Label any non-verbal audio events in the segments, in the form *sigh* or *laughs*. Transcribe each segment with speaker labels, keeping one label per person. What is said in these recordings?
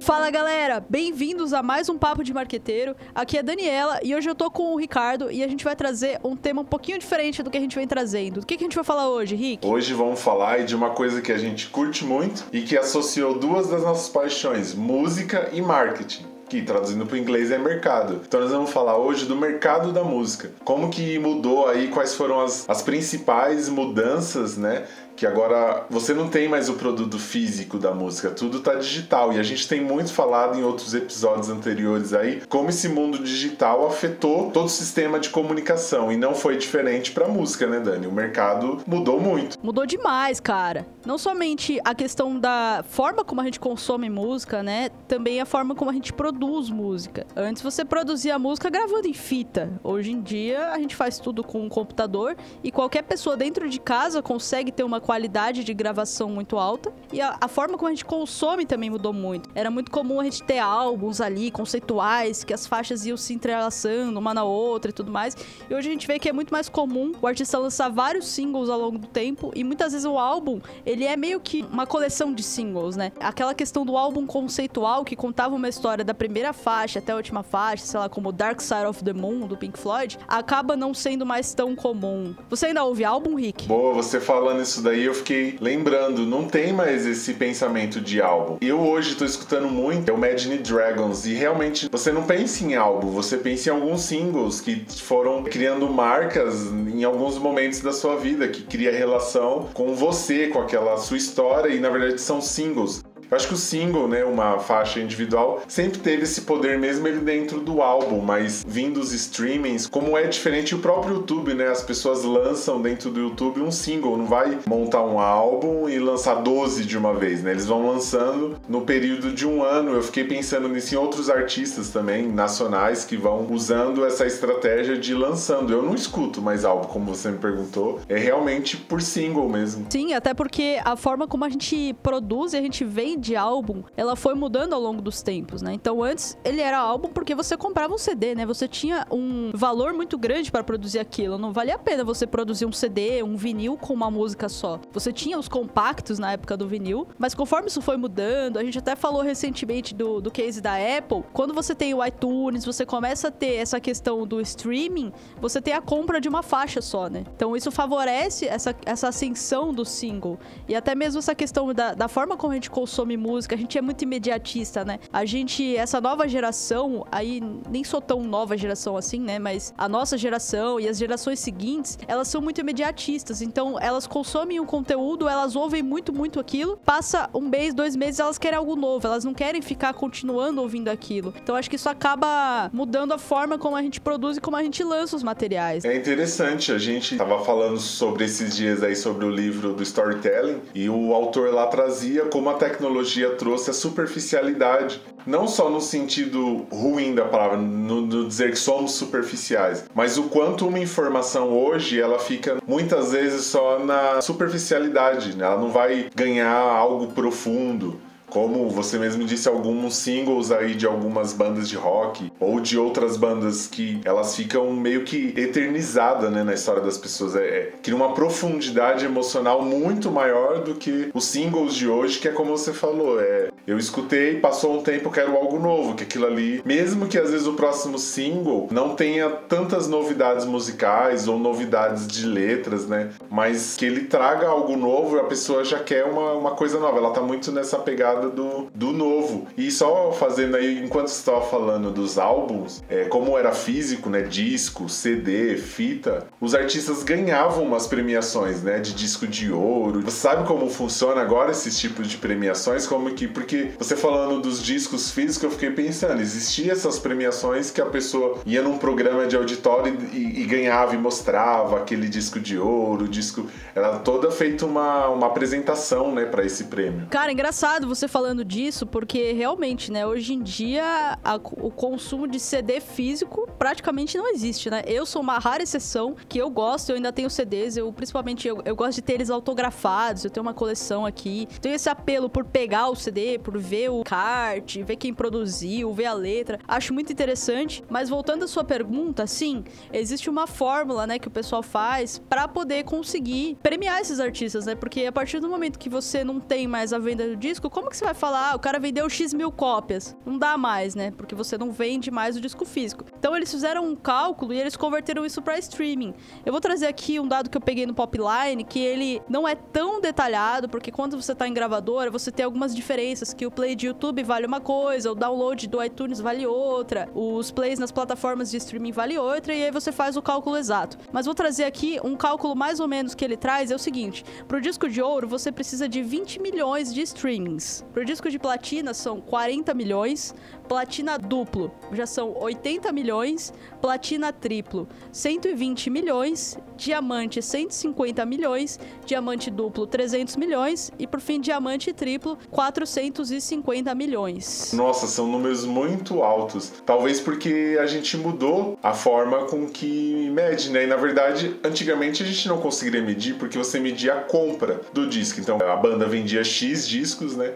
Speaker 1: Fala galera, bem-vindos a mais um Papo de Marqueteiro. Aqui é Daniela e hoje eu tô com o Ricardo e a gente vai trazer um tema um pouquinho diferente do que a gente vem trazendo. Do que, que a gente vai falar hoje, Rick?
Speaker 2: Hoje vamos falar de uma coisa que a gente curte muito e que associou duas das nossas paixões, música e marketing que traduzindo para o inglês é mercado. Então nós vamos falar hoje do mercado da música. Como que mudou aí, quais foram as, as principais mudanças, né? Que agora você não tem mais o produto físico da música, tudo está digital. E a gente tem muito falado em outros episódios anteriores aí como esse mundo digital afetou todo o sistema de comunicação e não foi diferente para música, né, Dani? O mercado mudou muito.
Speaker 1: Mudou demais, cara. Não somente a questão da forma como a gente consome música, né? Também a forma como a gente produz música. Antes você produzia música gravando em fita. Hoje em dia a gente faz tudo com um computador e qualquer pessoa dentro de casa consegue ter uma qualidade de gravação muito alta e a, a, forma como a gente consome também mudou muito. Era muito comum a gente ter álbuns ali, conceituais, que as faixas iam se entrelaçando uma na outra e tudo mais. E hoje a gente vê que é muito mais comum o artista lançar vários singles ao longo do tempo e muitas vezes o álbum, ele é meio que uma coleção de singles, né? Aquela questão do álbum conceitual que contava uma história da primeira faixa até a última faixa, sei lá, como Dark Side of the Moon, do Pink Floyd, acaba não sendo mais tão comum. Você ainda ouve álbum, Rick?
Speaker 2: Boa, você falando isso daí, eu fiquei lembrando, não tem mais esse pensamento de álbum. Eu hoje tô escutando muito é o Imagine Dragons e realmente você não pensa em álbum, você pensa em alguns singles que foram criando marcas em alguns momentos da sua vida, que cria relação com você, com aquela sua história e na verdade são singles. Eu acho que o single, né, uma faixa individual, sempre teve esse poder mesmo ele dentro do álbum, mas vindo os streamings, como é diferente o próprio YouTube, né? As pessoas lançam dentro do YouTube um single, não vai montar um álbum e lançar 12 de uma vez, né? Eles vão lançando no período de um ano. Eu fiquei pensando nisso em outros artistas também, nacionais, que vão usando essa estratégia de lançando. Eu não escuto mais álbum, como você me perguntou, é realmente por single mesmo.
Speaker 1: Sim, até porque a forma como a gente produz e a gente vende de álbum, ela foi mudando ao longo dos tempos, né? Então antes ele era álbum porque você comprava um CD, né? Você tinha um valor muito grande para produzir aquilo. Não valia a pena você produzir um CD, um vinil com uma música só. Você tinha os compactos na época do vinil, mas conforme isso foi mudando, a gente até falou recentemente do, do case da Apple. Quando você tem o iTunes, você começa a ter essa questão do streaming, você tem a compra de uma faixa só, né? Então isso favorece essa, essa ascensão do single. E até mesmo essa questão da, da forma como a gente consome consome música, a gente é muito imediatista, né? A gente, essa nova geração, aí nem sou tão nova geração assim, né? Mas a nossa geração e as gerações seguintes, elas são muito imediatistas. Então, elas consomem um conteúdo, elas ouvem muito, muito aquilo. Passa um mês, dois meses, elas querem algo novo. Elas não querem ficar continuando ouvindo aquilo. Então, acho que isso acaba mudando a forma como a gente produz e como a gente lança os materiais.
Speaker 2: É interessante. A gente tava falando sobre esses dias aí sobre o livro do storytelling e o autor lá trazia como a tecnologia trouxe a superficialidade, não só no sentido ruim da palavra, no, no, dizer que somos superficiais, mas o quanto uma informação hoje ela fica muitas vezes só na superficialidade, né? ela não vai ganhar algo profundo como você mesmo disse, alguns singles aí de algumas bandas de rock ou de outras bandas que elas ficam meio que eternizadas né, na história das pessoas. É, é, cria uma profundidade emocional muito maior do que os singles de hoje, que é como você falou, é eu escutei, passou um tempo, quero algo novo, que aquilo ali, mesmo que às vezes o próximo single não tenha tantas novidades musicais ou novidades de letras, né? Mas que ele traga algo novo, a pessoa já quer uma, uma coisa nova. Ela tá muito nessa pegada do, do novo. E só fazendo aí, enquanto você estava falando dos álbuns, é, como era físico, né? Disco, CD, fita, os artistas ganhavam umas premiações, né? De disco de ouro. Você sabe como funciona agora esses tipos de premiações? Como que. Porque você falando dos discos físicos, eu fiquei pensando, existia essas premiações que a pessoa ia num programa de auditório e, e ganhava e mostrava aquele disco de ouro, disco. Era toda feita uma, uma apresentação, né, para esse prêmio.
Speaker 1: Cara, engraçado você falando disso, porque realmente, né, hoje em dia a, o consumo de CD físico praticamente não existe, né? Eu sou uma rara exceção que eu gosto, eu ainda tenho CDs, eu principalmente eu, eu gosto de ter eles autografados, eu tenho uma coleção aqui. Tenho esse apelo por pegar o CD, por ver o kart, ver quem produziu, ver a letra. Acho muito interessante, mas voltando à sua pergunta, sim, existe uma fórmula, né, que o pessoal faz para poder conseguir premiar esses artistas, né? Porque a partir do momento que você não tem mais a venda do disco, como que você vai falar, ah, o cara vendeu X mil cópias. Não dá mais, né? Porque você não vende mais o disco físico. Então eles fizeram um cálculo e eles converteram isso para streaming. Eu vou trazer aqui um dado que eu peguei no Popline, que ele não é tão detalhado, porque quando você tá em gravadora, você tem algumas diferenças, que o play de YouTube vale uma coisa, o download do iTunes vale outra, os plays nas plataformas de streaming vale outra, e aí você faz o cálculo exato. Mas vou trazer aqui um cálculo mais ou menos que ele traz, é o seguinte, pro disco de ouro você precisa de 20 milhões de streamings. Pro disco de platina são 40 milhões, platina duplo já são 80 milhões, platina triplo 120 milhões, diamante 150 milhões, diamante duplo 300 milhões e por fim diamante triplo 450 milhões.
Speaker 2: Nossa, são números muito altos. Talvez porque a gente mudou a forma com que mede, né? E na verdade, antigamente a gente não conseguiria medir porque você media a compra do disco. Então a banda vendia X discos, né?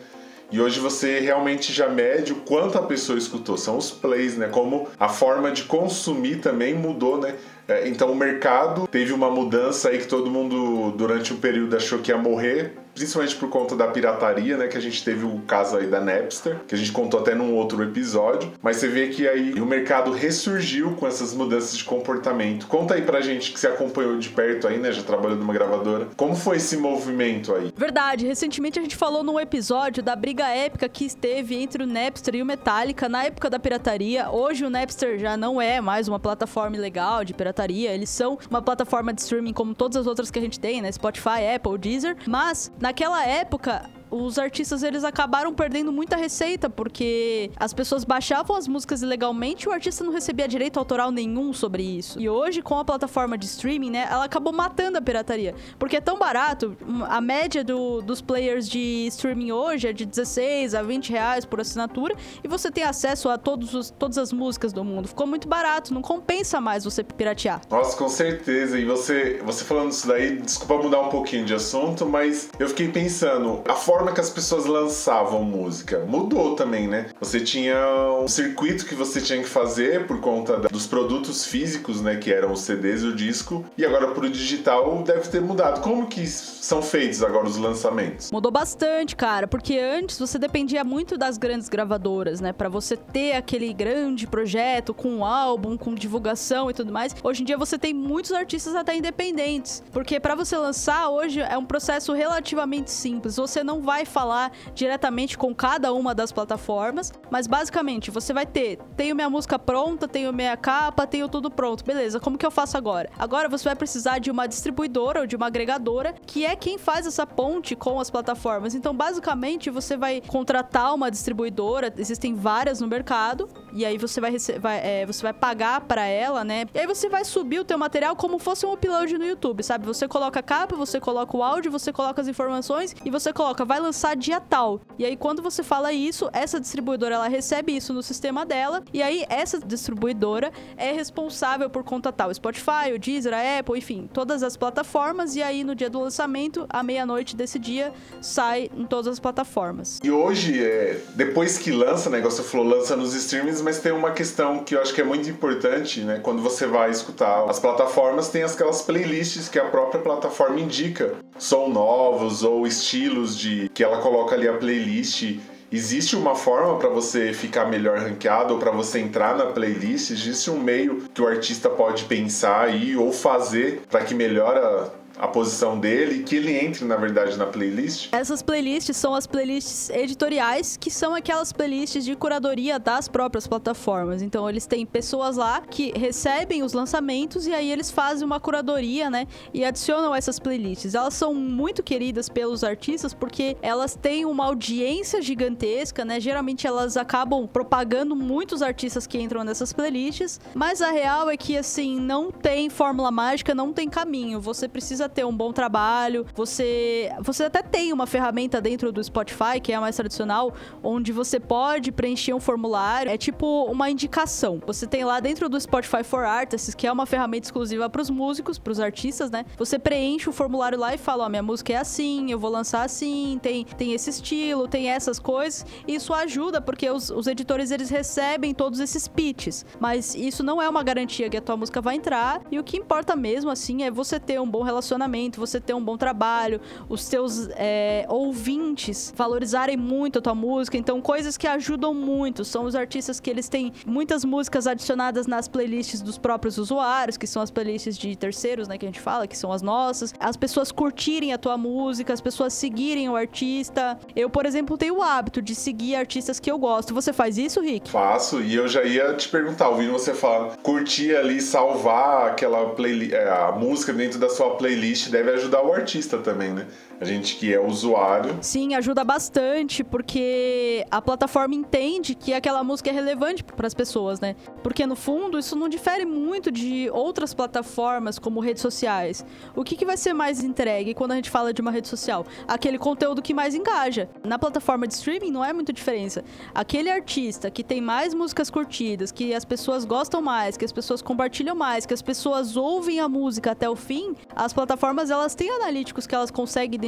Speaker 2: E hoje você realmente já mede o quanto a pessoa escutou. São os plays, né? Como a forma de consumir também mudou, né? É, então o mercado teve uma mudança aí que todo mundo durante um período achou que ia morrer principalmente por conta da pirataria, né? Que a gente teve o caso aí da Napster, que a gente contou até num outro episódio. Mas você vê que aí o mercado ressurgiu com essas mudanças de comportamento. Conta aí pra gente que você acompanhou de perto aí, né? Já trabalhou numa gravadora. Como foi esse movimento aí?
Speaker 1: Verdade. Recentemente a gente falou num episódio da briga épica que esteve entre o Napster e o Metallica na época da pirataria. Hoje o Napster já não é mais uma plataforma legal de pirataria. Eles são uma plataforma de streaming como todas as outras que a gente tem, né? Spotify, Apple, Deezer. Mas Naquela época, os artistas eles acabaram perdendo muita receita porque as pessoas baixavam as músicas ilegalmente e o artista não recebia direito autoral nenhum sobre isso. E hoje, com a plataforma de streaming, né, ela acabou matando a pirataria. Porque é tão barato, a média do, dos players de streaming hoje é de 16 a 20 reais por assinatura e você tem acesso a todos os, todas as músicas do mundo. Ficou muito barato, não compensa mais você piratear.
Speaker 2: Nossa, com certeza. E você, você falando isso daí, desculpa mudar um pouquinho de assunto, mas eu fiquei pensando, a forma forma que as pessoas lançavam música mudou também, né? Você tinha um circuito que você tinha que fazer por conta dos produtos físicos, né? Que eram os CDs e o disco. E agora pro digital deve ter mudado. Como que são feitos agora os lançamentos?
Speaker 1: Mudou bastante, cara, porque antes você dependia muito das grandes gravadoras, né? Para você ter aquele grande projeto com um álbum, com divulgação e tudo mais. Hoje em dia você tem muitos artistas até independentes, porque para você lançar hoje é um processo relativamente simples. Você não vai vai falar diretamente com cada uma das plataformas, mas basicamente você vai ter, tenho minha música pronta, tenho minha capa, tenho tudo pronto. Beleza, como que eu faço agora? Agora você vai precisar de uma distribuidora ou de uma agregadora, que é quem faz essa ponte com as plataformas. Então, basicamente, você vai contratar uma distribuidora, existem várias no mercado, e aí você vai, vai é, você vai pagar para ela, né? E aí você vai subir o teu material como fosse um upload no YouTube, sabe? Você coloca a capa, você coloca o áudio, você coloca as informações e você coloca, vai lançar dia tal. E aí, quando você fala isso, essa distribuidora ela recebe isso no sistema dela. E aí, essa distribuidora é responsável por contatar o Spotify, o Deezer, a Apple, enfim, todas as plataformas. E aí, no dia do lançamento, à meia-noite desse dia, sai em todas as plataformas.
Speaker 2: E hoje, é, depois que lança, né? Você falou, lança nos streams, mas tem uma questão que eu acho que é muito importante, né? Quando você vai escutar as plataformas, tem aquelas playlists que a própria plataforma indica. São novos ou estilos de que ela coloca ali a playlist. Existe uma forma para você ficar melhor ranqueado ou para você entrar na playlist? Existe um meio que o artista pode pensar aí ou fazer para que melhora a posição dele que ele entre, na verdade, na playlist?
Speaker 1: Essas playlists são as playlists editoriais, que são aquelas playlists de curadoria das próprias plataformas. Então, eles têm pessoas lá que recebem os lançamentos e aí eles fazem uma curadoria, né? E adicionam essas playlists. Elas são muito queridas pelos artistas porque elas têm uma audiência gigantesca, né? Geralmente elas acabam propagando muitos artistas que entram nessas playlists, mas a real é que, assim, não tem fórmula mágica, não tem caminho. Você precisa precisa ter um bom trabalho. Você, você até tem uma ferramenta dentro do Spotify, que é a mais tradicional, onde você pode preencher um formulário. É tipo uma indicação. Você tem lá dentro do Spotify for Artists, que é uma ferramenta exclusiva para os músicos, para os artistas, né? Você preenche o formulário lá e fala: Ó, minha música é assim, eu vou lançar assim, tem, tem esse estilo, tem essas coisas. Isso ajuda porque os, os editores eles recebem todos esses pitches. Mas isso não é uma garantia que a tua música vai entrar. E o que importa mesmo, assim, é você ter um bom relacionamento posicionamento, você ter um bom trabalho, os seus é, ouvintes valorizarem muito a tua música. Então, coisas que ajudam muito. São os artistas que eles têm muitas músicas adicionadas nas playlists dos próprios usuários, que são as playlists de terceiros, né? Que a gente fala, que são as nossas. As pessoas curtirem a tua música, as pessoas seguirem o artista. Eu, por exemplo, tenho o hábito de seguir artistas que eu gosto. Você faz isso, Rick?
Speaker 2: Faço, e eu já ia te perguntar, ouvindo você falar, curtir ali, salvar aquela playlist, é, a música dentro da sua playlist deve ajudar o artista também, né? A gente que é usuário.
Speaker 1: Sim, ajuda bastante, porque a plataforma entende que aquela música é relevante para as pessoas, né? Porque no fundo, isso não difere muito de outras plataformas como redes sociais. O que, que vai ser mais entregue quando a gente fala de uma rede social? Aquele conteúdo que mais engaja. Na plataforma de streaming não é muita diferença. Aquele artista que tem mais músicas curtidas, que as pessoas gostam mais, que as pessoas compartilham mais, que as pessoas ouvem a música até o fim, as plataformas elas têm analíticos que elas conseguem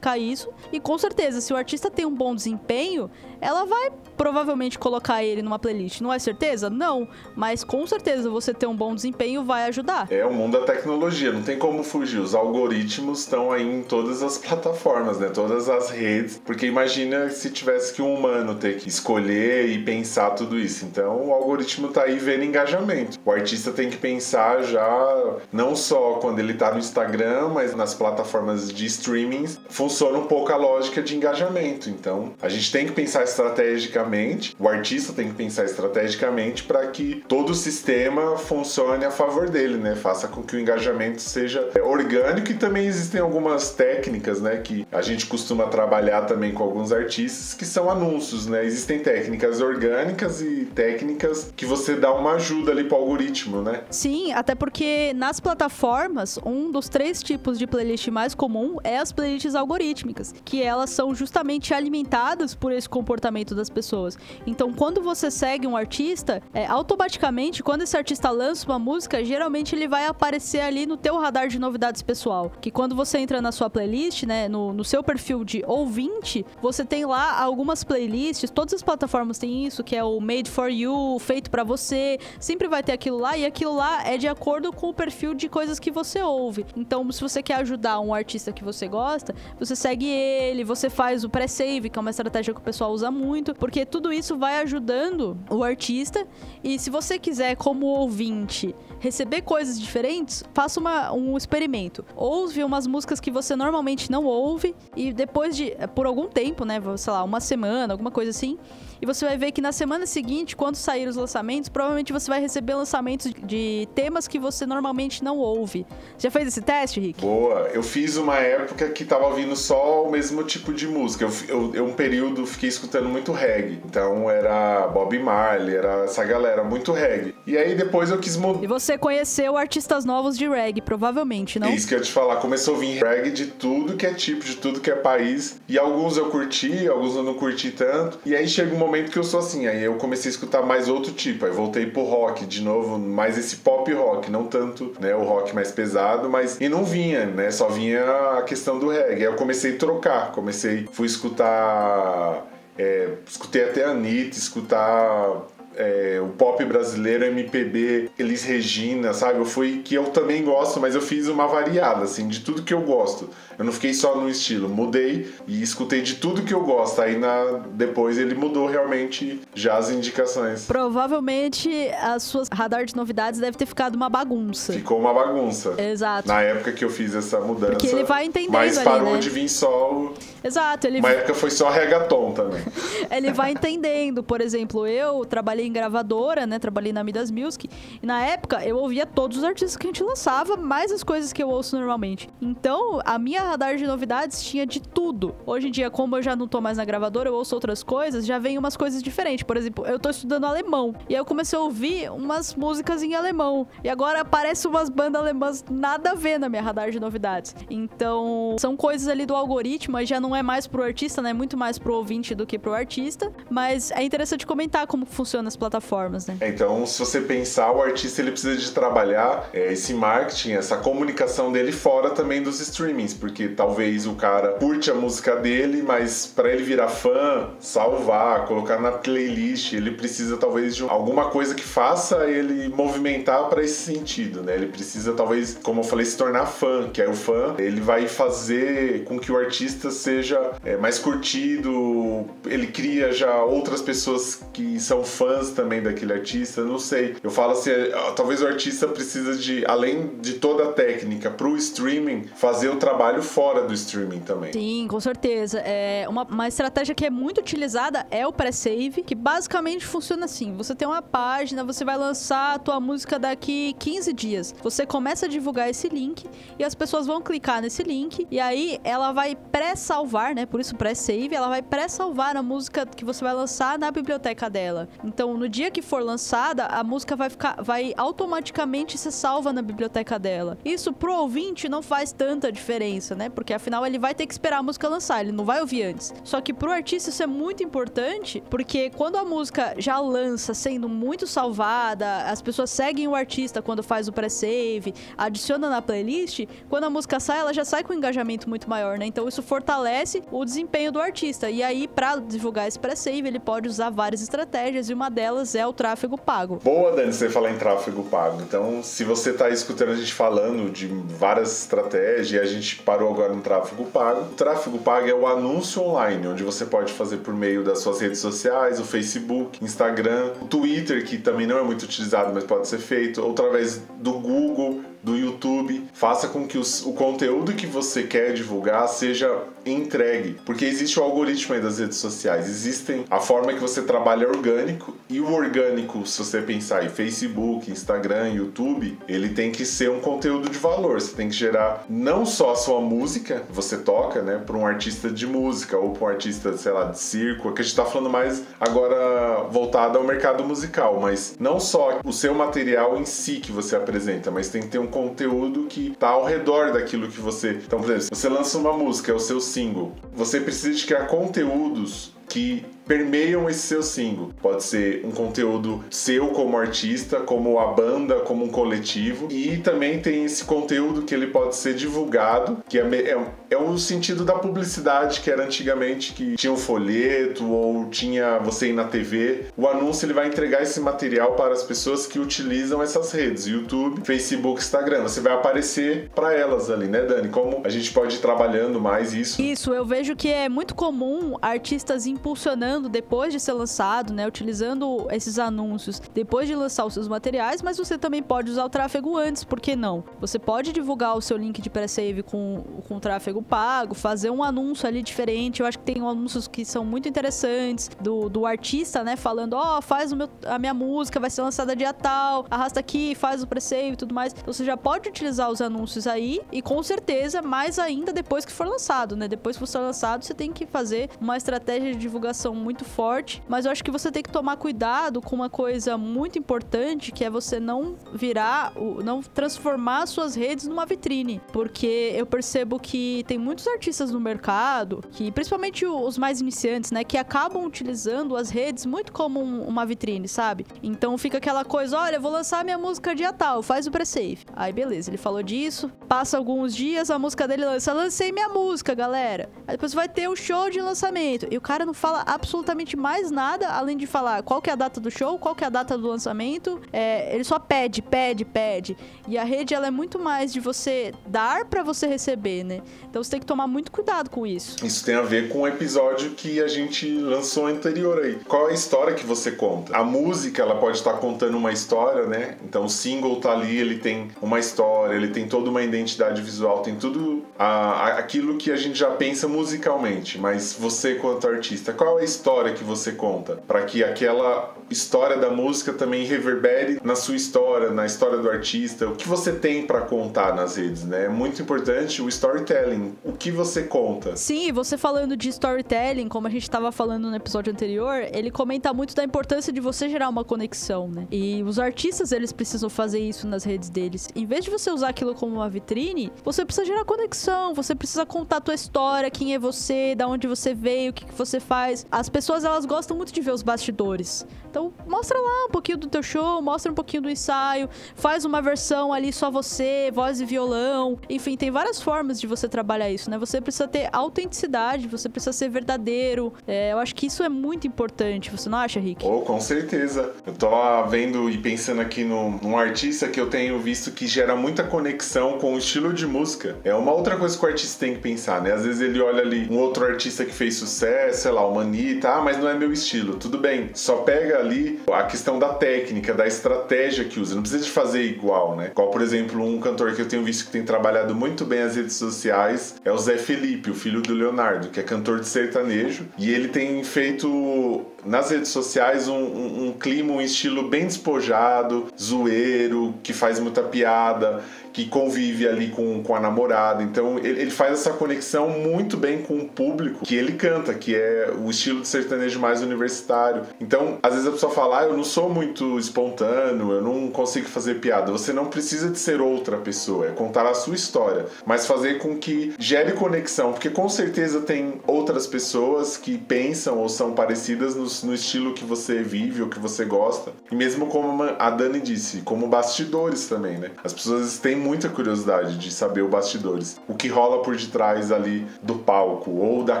Speaker 1: isso e com certeza se o artista tem um bom desempenho, ela vai provavelmente colocar ele numa playlist. Não é certeza? Não, mas com certeza você ter um bom desempenho vai ajudar.
Speaker 2: É o mundo da tecnologia, não tem como fugir. Os algoritmos estão aí em todas as plataformas, né? Todas as redes, porque imagina se tivesse que um humano ter que escolher e pensar tudo isso. Então, o algoritmo tá aí vendo engajamento. O artista tem que pensar já não só quando ele tá no Instagram, mas nas plataformas de streaming, funciona um pouco a lógica de engajamento. Então, a gente tem que pensar estrategicamente, o artista tem que pensar estrategicamente para que todo o sistema funcione a favor dele, né? Faça com que o engajamento seja orgânico e também existem algumas técnicas, né, que a gente costuma trabalhar também com alguns artistas que são anúncios, né? Existem técnicas orgânicas e técnicas que você dá uma ajuda ali pro algoritmo, né?
Speaker 1: Sim, até porque nas plataformas, um dos três tipos de playlist mais comum é as playlists algorítmicas, que elas são justamente alimentadas por esse comportamento das pessoas. Então, quando você segue um artista, é, automaticamente, quando esse artista lança uma música, geralmente ele vai aparecer ali no teu radar de novidades pessoal. Que quando você entra na sua playlist, né, no, no seu perfil de ouvinte, você tem lá algumas playlists, todas as plataformas têm isso, que é o Made for You, feito para você, sempre vai ter aquilo lá e aquilo lá é de acordo com o perfil de coisas que você ouve. Então, se você quer ajudar um artista que você gosta, você segue ele, você faz o pré-save, que é uma estratégia que o pessoal usa muito, porque tudo isso vai ajudando o artista. E se você quiser, como ouvinte, receber coisas diferentes, faça uma, um experimento. Ouve umas músicas que você normalmente não ouve e depois de, por algum tempo, né, sei lá, uma semana, alguma coisa assim, e você vai ver que na semana seguinte, quando sair os lançamentos, provavelmente você vai receber lançamentos de temas que você normalmente não ouve. Já fez esse teste, Rick?
Speaker 2: Boa, eu fiz uma época que tava ouvindo só o mesmo tipo de música. Eu, eu, eu um período fiquei escutando muito reggae. Então era Bob Marley, era essa galera, muito reggae. E aí depois eu quis mudar.
Speaker 1: E você conheceu artistas novos de reggae, provavelmente, não? É
Speaker 2: isso que eu ia te falar. Começou a vir reggae de tudo que é tipo, de tudo que é país. E alguns eu curti, alguns eu não curti tanto. E aí chega um momento que eu sou assim. Aí eu comecei a escutar mais outro tipo. Aí voltei pro rock de novo, mais esse pop rock, não tanto, né, o rock mais pesado, mas e não vinha, né? Só vinha a questão do reggae. Aí eu comecei a trocar, comecei, fui escutar é, escutei até a Anitta, escutar é, o pop brasileiro, MPB, Elis Regina, sabe? Eu fui que eu também gosto, mas eu fiz uma variada, assim, de tudo que eu gosto. Eu não fiquei só no estilo, mudei e escutei de tudo que eu gosto. Aí na, depois ele mudou realmente já as indicações.
Speaker 1: Provavelmente as suas radar de novidades deve ter ficado uma bagunça.
Speaker 2: Ficou uma bagunça.
Speaker 1: Exato.
Speaker 2: Na época que eu fiz essa mudança.
Speaker 1: Porque ele vai entendendo
Speaker 2: Mas
Speaker 1: ali,
Speaker 2: parou
Speaker 1: né?
Speaker 2: de vir só.
Speaker 1: Exato, ele
Speaker 2: Uma época foi só reggaeton também. *laughs*
Speaker 1: ele vai entendendo. Por exemplo, eu trabalhei em gravadora, né? Trabalhei na Midas Music. E na época eu ouvia todos os artistas que a gente lançava, mais as coisas que eu ouço normalmente. Então, a minha radar de novidades tinha de tudo. Hoje em dia, como eu já não tô mais na gravadora, eu ouço outras coisas, já vem umas coisas diferentes. Por exemplo, eu tô estudando alemão. E aí eu comecei a ouvir umas músicas em alemão. E agora aparecem umas bandas alemãs nada a ver na minha radar de novidades. Então, são coisas ali do algoritmo, já não é mais pro artista, né? Muito mais pro ouvinte do que pro artista. Mas é interessante comentar como funciona plataformas, né?
Speaker 2: Então, se você pensar, o artista ele precisa de trabalhar é, esse marketing, essa comunicação dele fora também dos streamings, porque talvez o cara curte a música dele, mas para ele virar fã, salvar, colocar na playlist, ele precisa talvez de alguma coisa que faça ele movimentar para esse sentido, né? Ele precisa talvez, como eu falei, se tornar fã, que é o fã, ele vai fazer com que o artista seja é, mais curtido, ele cria já outras pessoas que são fãs também daquele artista, não sei. Eu falo assim, talvez o artista precisa de, além de toda a técnica pro streaming, fazer o trabalho fora do streaming também.
Speaker 1: Sim, com certeza. É uma, uma estratégia que é muito utilizada é o pré-save, que basicamente funciona assim. Você tem uma página, você vai lançar a tua música daqui 15 dias. Você começa a divulgar esse link e as pessoas vão clicar nesse link e aí ela vai pré-salvar, né? Por isso pré-save, ela vai pré-salvar a música que você vai lançar na biblioteca dela. Então, no dia que for lançada, a música vai ficar vai automaticamente ser salva na biblioteca dela. Isso pro ouvinte não faz tanta diferença, né? Porque afinal ele vai ter que esperar a música lançar, ele não vai ouvir antes. Só que pro artista isso é muito importante, porque quando a música já lança sendo muito salvada, as pessoas seguem o artista quando faz o pré-save, adiciona na playlist, quando a música sai, ela já sai com um engajamento muito maior, né? Então isso fortalece o desempenho do artista. E aí, para divulgar esse pré-save, ele pode usar várias estratégias e uma delas é o tráfego pago.
Speaker 2: Boa, Dani, você falar em tráfego pago. Então, se você está escutando a gente falando de várias estratégias e a gente parou agora no tráfego pago, o tráfego pago é o anúncio online, onde você pode fazer por meio das suas redes sociais, o Facebook, Instagram, o Twitter, que também não é muito utilizado, mas pode ser feito, ou através do Google, do YouTube, faça com que os, o conteúdo que você quer divulgar seja entregue, porque existe o algoritmo aí das redes sociais, existem a forma que você trabalha orgânico e o orgânico, se você pensar em Facebook, Instagram, YouTube, ele tem que ser um conteúdo de valor, você tem que gerar não só a sua música, você toca, né, para um artista de música ou para um artista, sei lá, de circo, a gente tá falando mais agora voltado ao mercado musical, mas não só o seu material em si que você apresenta, mas tem que ter um conteúdo que tá ao redor daquilo que você. Então, por exemplo, você lança uma música, é o seu single. Você precisa de criar conteúdos que permeiam esse seu single. Pode ser um conteúdo seu como artista, como a banda, como um coletivo. E também tem esse conteúdo que ele pode ser divulgado, que é, é, é o sentido da publicidade que era antigamente, que tinha um folheto ou tinha você ir na TV. O anúncio ele vai entregar esse material para as pessoas que utilizam essas redes, YouTube, Facebook, Instagram. Você vai aparecer para elas ali, né, Dani? Como a gente pode ir trabalhando mais isso?
Speaker 1: Isso, eu vejo que é muito comum artistas impulsionando depois de ser lançado, né? Utilizando esses anúncios depois de lançar os seus materiais, mas você também pode usar o tráfego antes, por que não? Você pode divulgar o seu link de pré-save com, com tráfego pago, fazer um anúncio ali diferente. Eu acho que tem anúncios que são muito interessantes do, do artista, né? Falando, ó, oh, faz meu, a minha música, vai ser lançada dia tal, arrasta aqui, faz o pré-save e tudo mais. Então, você já pode utilizar os anúncios aí e com certeza mais ainda depois que for lançado, né? Depois que for lançado, você tem que fazer uma estratégia de divulgação muito forte, mas eu acho que você tem que tomar cuidado com uma coisa muito importante, que é você não virar, não transformar suas redes numa vitrine, porque eu percebo que tem muitos artistas no mercado, que principalmente os mais iniciantes, né, que acabam utilizando as redes muito como uma vitrine, sabe? Então fica aquela coisa, olha, vou lançar minha música dia tal, faz o pre-save. Aí beleza, ele falou disso, passa alguns dias, a música dele lança, lancei minha música, galera. Aí depois vai ter o show de lançamento, e o cara não fala absolutamente absolutamente mais nada além de falar qual que é a data do show, qual que é a data do lançamento. É, ele só pede, pede, pede. E a rede ela é muito mais de você dar para você receber, né? Então você tem que tomar muito cuidado com isso.
Speaker 2: Isso tem a ver com o episódio que a gente lançou anterior aí. Qual é a história que você conta? A música ela pode estar contando uma história, né? Então o single tá ali, ele tem uma história, ele tem toda uma identidade visual, tem tudo a, a, aquilo que a gente já pensa musicalmente. Mas você, quanto artista, qual é a história que você conta, para que aquela história da música também reverbere na sua história, na história do artista, o que você tem para contar nas redes, né? É muito importante o storytelling, o que você conta.
Speaker 1: Sim, você falando de storytelling, como a gente estava falando no episódio anterior, ele comenta muito da importância de você gerar uma conexão, né? E os artistas, eles precisam fazer isso nas redes deles. Em vez de você usar aquilo como uma vitrine, você precisa gerar conexão, você precisa contar a tua história, quem é você, da onde você veio, o que, que você faz. As pessoas elas gostam muito de ver os bastidores. Então, mostra lá um pouquinho do teu show, mostra um pouquinho do ensaio, faz uma versão ali só você, voz e violão. Enfim, tem várias formas de você trabalhar isso, né? Você precisa ter autenticidade, você precisa ser verdadeiro. É, eu acho que isso é muito importante, você não acha, Rick?
Speaker 2: Oh, com certeza. Eu tava vendo e pensando aqui num, num artista que eu tenho visto que gera muita conexão com o estilo de música. É uma outra coisa que o artista tem que pensar, né? Às vezes ele olha ali um outro artista que fez sucesso, sei lá, o Manita, ah, mas não é meu estilo. Tudo bem, só pega ali a questão da técnica, da estratégia que usa. Não precisa de fazer igual, né? Qual, por exemplo, um cantor que eu tenho visto que tem trabalhado muito bem as redes sociais é o Zé Felipe, o filho do Leonardo, que é cantor de sertanejo. E ele tem feito nas redes sociais um, um, um clima, um estilo bem despojado, zoeiro, que faz muita piada que convive ali com, com a namorada. Então ele, ele, faz essa conexão muito bem com o público que ele canta, que é o estilo de sertanejo mais universitário. Então, às vezes a pessoa fala, ah, eu não sou muito espontâneo, eu não consigo fazer piada. Você não precisa de ser outra pessoa, é contar a sua história, mas fazer com que gere conexão, porque com certeza tem outras pessoas que pensam ou são parecidas no, no estilo que você vive ou que você gosta. E mesmo como a Dani disse, como bastidores também, né? As pessoas têm muita curiosidade de saber o bastidores, o que rola por detrás ali do palco ou da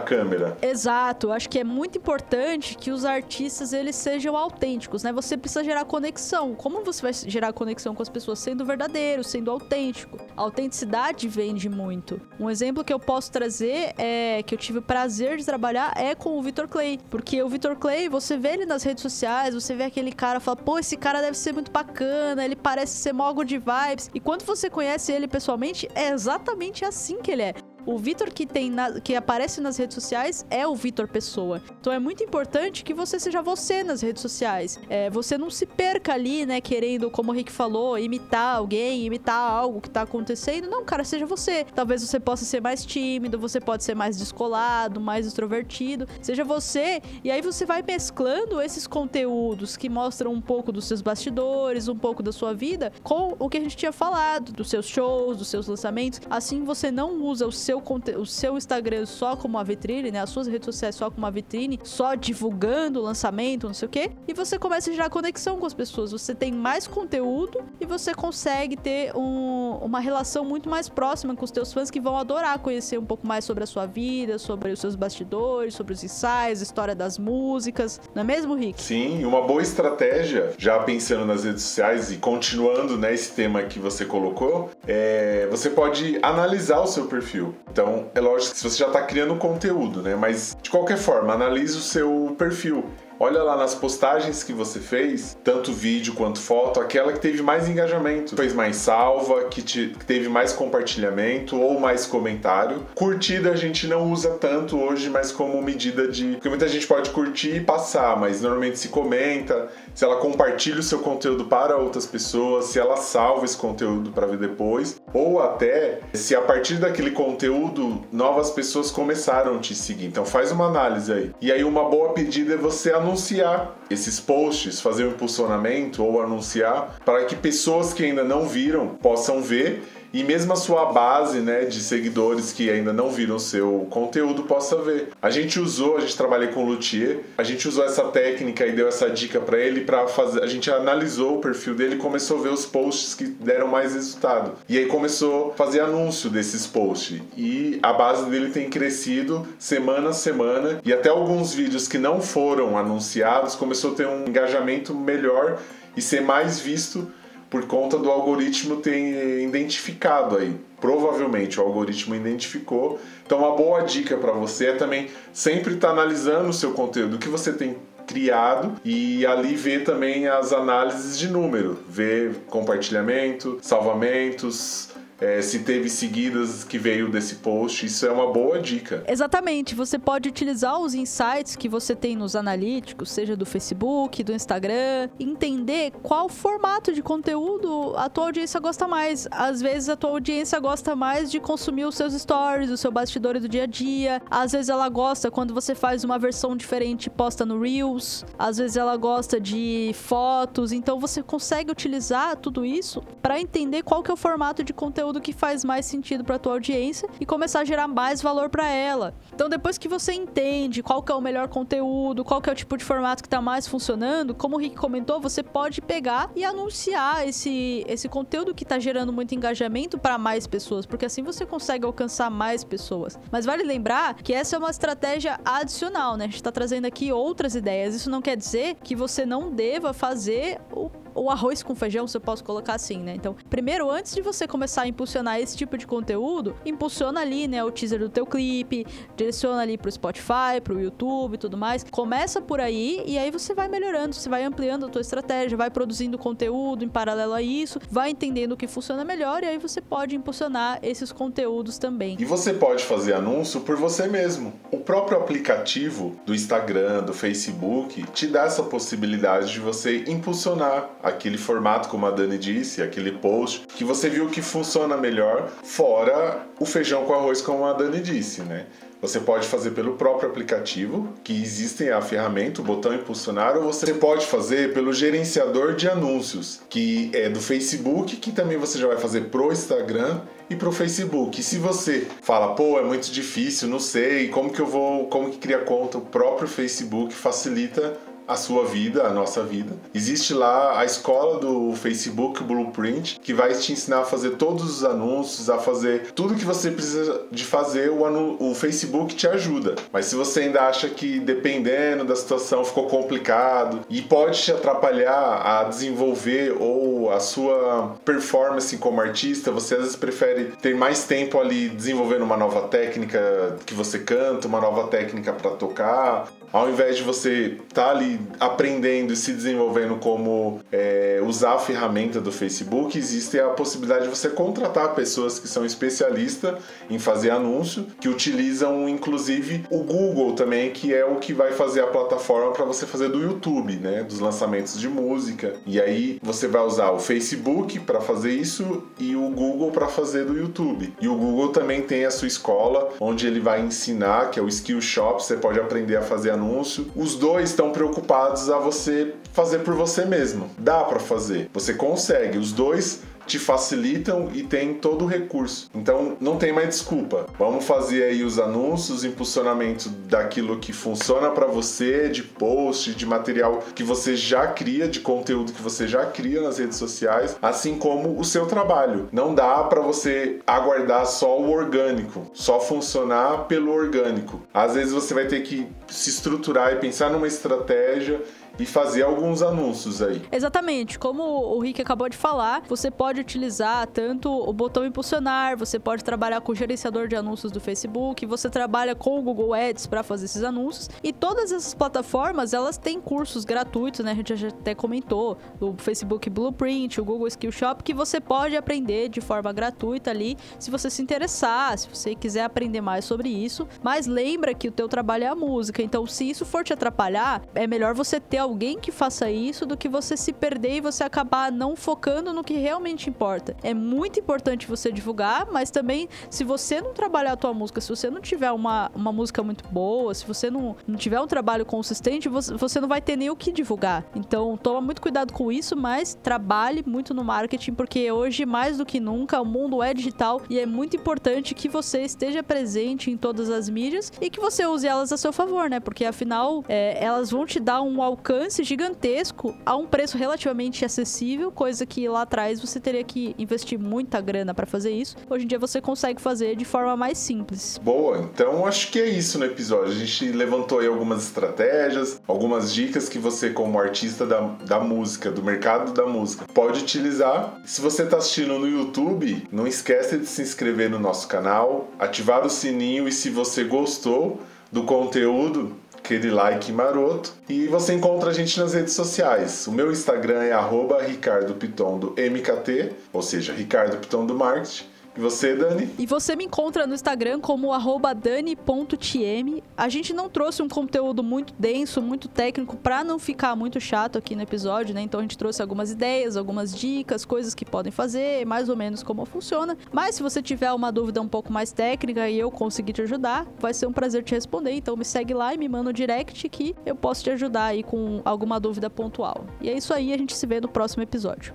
Speaker 2: câmera.
Speaker 1: Exato, acho que é muito importante que os artistas eles sejam autênticos, né? Você precisa gerar conexão. Como você vai gerar conexão com as pessoas sendo verdadeiro, sendo autêntico? A autenticidade vende muito. Um exemplo que eu posso trazer é que eu tive o prazer de trabalhar é com o Victor Clay, porque o Victor Clay, você vê ele nas redes sociais, você vê aquele cara, fala, pô, esse cara deve ser muito bacana, ele parece ser mó de vibes. E quando você conhece ele pessoalmente, é exatamente assim que ele é. O Vitor que tem na, que aparece nas redes sociais é o Vitor Pessoa. Então é muito importante que você seja você nas redes sociais. É, você não se perca ali, né, querendo, como o Rick falou, imitar alguém, imitar algo que tá acontecendo. Não, cara, seja você. Talvez você possa ser mais tímido, você pode ser mais descolado, mais extrovertido. Seja você, e aí você vai mesclando esses conteúdos que mostram um pouco dos seus bastidores, um pouco da sua vida, com o que a gente tinha falado, dos seus shows, dos seus lançamentos. Assim você não usa o seu seu, o seu Instagram só como uma vitrine, né? As suas redes sociais só como uma vitrine, só divulgando o lançamento, não sei o quê. E você começa a gerar conexão com as pessoas. Você tem mais conteúdo e você consegue ter um, uma relação muito mais próxima com os teus fãs que vão adorar conhecer um pouco mais sobre a sua vida, sobre os seus bastidores, sobre os ensaios, história das músicas. Não é mesmo, Rick?
Speaker 2: Sim, uma boa estratégia, já pensando nas redes sociais e continuando nesse né, tema que você colocou, é, você pode analisar o seu perfil. Então, é lógico que se você já está criando conteúdo, né? Mas de qualquer forma, analise o seu perfil. Olha lá nas postagens que você fez, tanto vídeo quanto foto, aquela que teve mais engajamento, fez mais salva, que, te, que teve mais compartilhamento ou mais comentário. Curtida a gente não usa tanto hoje, mas como medida de. Porque muita gente pode curtir e passar, mas normalmente se comenta, se ela compartilha o seu conteúdo para outras pessoas, se ela salva esse conteúdo para ver depois, ou até se a partir daquele conteúdo novas pessoas começaram a te seguir. Então faz uma análise aí. E aí uma boa pedida é você anunciar esses posts, fazer um impulsionamento ou anunciar para que pessoas que ainda não viram possam ver e mesmo a sua base né, de seguidores que ainda não viram seu conteúdo possa ver. A gente usou, a gente trabalhei com o Luthier, a gente usou essa técnica e deu essa dica para ele para fazer, a gente analisou o perfil dele e começou a ver os posts que deram mais resultado. E aí começou a fazer anúncio desses posts e a base dele tem crescido semana a semana e até alguns vídeos que não foram anunciados começou a ter um engajamento melhor e ser mais visto por conta do algoritmo ter identificado aí. Provavelmente o algoritmo identificou. Então, uma boa dica para você é também sempre estar tá analisando o seu conteúdo, o que você tem criado e ali ver também as análises de número, ver compartilhamento, salvamentos, é, se teve seguidas que veio desse post, isso é uma boa dica.
Speaker 1: Exatamente, você pode utilizar os insights que você tem nos analíticos, seja do Facebook, do Instagram, entender qual formato de conteúdo a tua audiência gosta mais. Às vezes a tua audiência gosta mais de consumir os seus stories, o seu bastidor do dia a dia. Às vezes ela gosta quando você faz uma versão diferente e posta no Reels. Às vezes ela gosta de fotos. Então você consegue utilizar tudo isso para entender qual que é o formato de conteúdo conteúdo que faz mais sentido para tua audiência e começar a gerar mais valor para ela. Então, depois que você entende qual que é o melhor conteúdo, qual que é o tipo de formato que está mais funcionando, como o Rick comentou, você pode pegar e anunciar esse, esse conteúdo que está gerando muito engajamento para mais pessoas, porque assim você consegue alcançar mais pessoas. Mas vale lembrar que essa é uma estratégia adicional, né? A gente está trazendo aqui outras ideias. Isso não quer dizer que você não deva fazer o o arroz com feijão, se eu posso colocar assim, né? Então, primeiro, antes de você começar a impulsionar esse tipo de conteúdo, impulsiona ali, né, o teaser do teu clipe, direciona ali pro Spotify, pro YouTube e tudo mais. Começa por aí e aí você vai melhorando, você vai ampliando a tua estratégia, vai produzindo conteúdo em paralelo a isso, vai entendendo o que funciona melhor e aí você pode impulsionar esses conteúdos também.
Speaker 2: E você pode fazer anúncio por você mesmo. O próprio aplicativo do Instagram, do Facebook, te dá essa possibilidade de você impulsionar aquele formato, como a Dani disse, aquele post, que você viu que funciona melhor, fora o feijão com arroz, como a Dani disse, né? Você pode fazer pelo próprio aplicativo, que existe a ferramenta, o botão impulsionar, ou você pode fazer pelo gerenciador de anúncios, que é do Facebook, que também você já vai fazer pro Instagram e pro Facebook. E se você fala, pô, é muito difícil, não sei, como que eu vou, como que cria conta, o próprio Facebook facilita a sua vida, a nossa vida. Existe lá a escola do Facebook Blueprint que vai te ensinar a fazer todos os anúncios, a fazer tudo que você precisa de fazer. O, o Facebook te ajuda. Mas se você ainda acha que dependendo da situação ficou complicado e pode te atrapalhar a desenvolver ou a sua performance como artista, você às vezes prefere ter mais tempo ali desenvolvendo uma nova técnica que você canta, uma nova técnica para tocar, ao invés de você estar tá ali aprendendo e se desenvolvendo como é, usar a ferramenta do Facebook, existe a possibilidade de você contratar pessoas que são especialistas em fazer anúncio, que utilizam inclusive o Google também, que é o que vai fazer a plataforma para você fazer do YouTube, né, dos lançamentos de música. E aí você vai usar o Facebook para fazer isso e o Google para fazer do YouTube. E o Google também tem a sua escola onde ele vai ensinar, que é o Skill Shop, você pode aprender a fazer anúncio os dois estão preocupados a você fazer por você mesmo. Dá para fazer, você consegue. Os dois te facilitam e tem todo o recurso. Então não tem mais desculpa. Vamos fazer aí os anúncios, impulsionamento daquilo que funciona para você, de post, de material que você já cria, de conteúdo que você já cria nas redes sociais, assim como o seu trabalho. Não dá para você aguardar só o orgânico, só funcionar pelo orgânico. Às vezes você vai ter que se estruturar e pensar numa estratégia e fazer alguns anúncios aí.
Speaker 1: Exatamente. Como o Rick acabou de falar, você pode utilizar tanto o botão impulsionar, você pode trabalhar com o gerenciador de anúncios do Facebook, você trabalha com o Google Ads para fazer esses anúncios. E todas essas plataformas, elas têm cursos gratuitos, né? A gente já até comentou, o Facebook Blueprint, o Google Skill Shop, que você pode aprender de forma gratuita ali, se você se interessar, se você quiser aprender mais sobre isso. Mas lembra que o teu trabalho é a música, então se isso for te atrapalhar, é melhor você ter alguém que faça isso do que você se perder e você acabar não focando no que realmente importa. É muito importante você divulgar, mas também se você não trabalhar a tua música, se você não tiver uma, uma música muito boa, se você não, não tiver um trabalho consistente, você, você não vai ter nem o que divulgar. Então, toma muito cuidado com isso, mas trabalhe muito no marketing, porque hoje, mais do que nunca, o mundo é digital e é muito importante que você esteja presente em todas as mídias e que você use elas a seu favor, né? Porque afinal, é, elas vão te dar um alcance alcance gigantesco a um preço relativamente acessível, coisa que lá atrás você teria que investir muita grana para fazer isso. Hoje em dia você consegue fazer de forma mais simples.
Speaker 2: Boa, então acho que é isso no episódio. A gente levantou aí algumas estratégias, algumas dicas que você, como artista da, da música, do mercado da música, pode utilizar. Se você está assistindo no YouTube, não esqueça de se inscrever no nosso canal, ativar o sininho e se você gostou do conteúdo, aquele like maroto. E você encontra a gente nas redes sociais. O meu Instagram é arroba Ricardo Piton do MKT, ou seja, Ricardo Piton do Marketing. E você, Dani?
Speaker 1: E você me encontra no Instagram como dani.tm. A gente não trouxe um conteúdo muito denso, muito técnico, para não ficar muito chato aqui no episódio, né? Então a gente trouxe algumas ideias, algumas dicas, coisas que podem fazer, mais ou menos como funciona. Mas se você tiver uma dúvida um pouco mais técnica e eu conseguir te ajudar, vai ser um prazer te responder. Então me segue lá e me manda um direct que eu posso te ajudar aí com alguma dúvida pontual. E é isso aí, a gente se vê no próximo episódio.